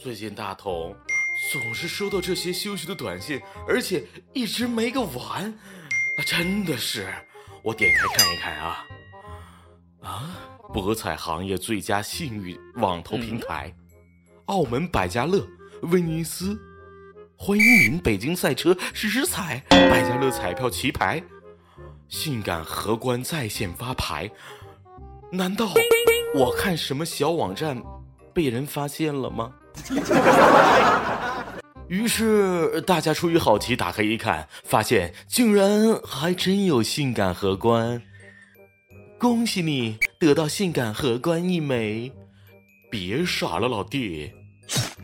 最近大同总是收到这些羞羞的短信，而且一直没个完，啊，真的是。我点开看一看啊，啊，博彩行业最佳信誉网投平台，澳门百家乐、威尼斯、欢迎您北京赛车实时彩、百家乐彩票棋牌，性感荷官在线发牌，难道我看什么小网站被人发现了吗？于是大家出于好奇打开一看，发现竟然还真有性感荷官。恭喜你得到性感荷官一枚！别傻了，老弟。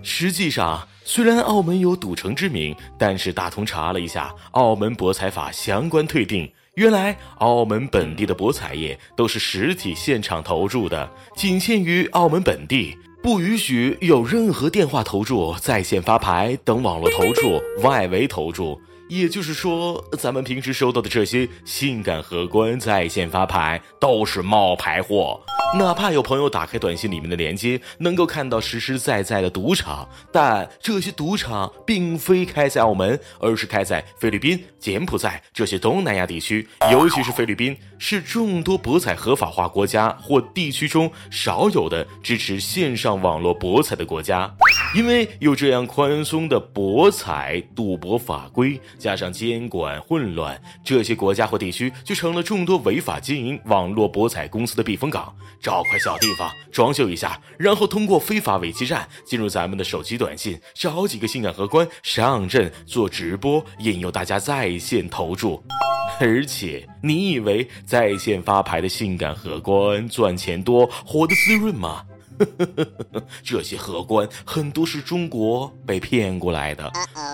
实际上，虽然澳门有赌城之名，但是大同查了一下《澳门博彩法》相关退定，原来澳门本地的博彩业都是实体现场投注的，仅限于澳门本地。不允许有任何电话投注、在线发牌等网络投注、外围投注。也就是说，咱们平时收到的这些性感荷官在线发牌都是冒牌货。哪怕有朋友打开短信里面的链接，能够看到实实在在的赌场，但这些赌场并非开在澳门，而是开在菲律宾、柬埔寨这些东南亚地区。尤其是菲律宾，是众多博彩合法化国家或地区中少有的支持线上网络博彩的国家。因为有这样宽松的博彩赌博法规。加上监管混乱，这些国家或地区就成了众多违法经营网络博彩公司的避风港。找块小地方装修一下，然后通过非法伪基站进入咱们的手机短信，找几个性感荷官上阵做直播，引诱大家在线投注。而且，你以为在线发牌的性感荷官赚钱多，活得滋润吗？这些荷官很多是中国被骗过来的，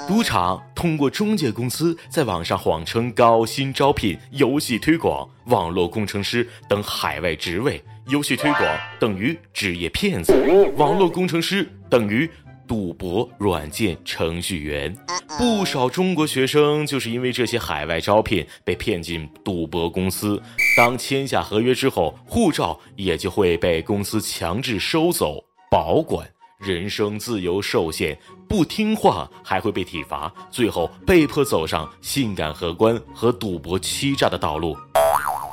赌场通过中介公司在网上谎称高薪招聘游戏推广、网络工程师等海外职位，游戏推广等于职业骗子，网络工程师等于。赌博软件程序员，不少中国学生就是因为这些海外招聘被骗进赌博公司。当签下合约之后，护照也就会被公司强制收走保管，人身自由受限，不听话还会被体罚，最后被迫走上性感荷官和赌博欺诈的道路。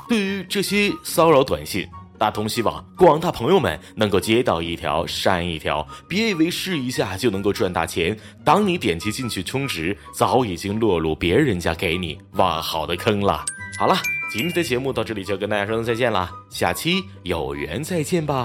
对于这些骚扰短信。大同希望广大朋友们能够接到一条删一条，别以为试一下就能够赚大钱。当你点击进去充值，早已经落入别人家给你挖好的坑了。好了，今天的节目到这里就跟大家说声再见了，下期有缘再见吧。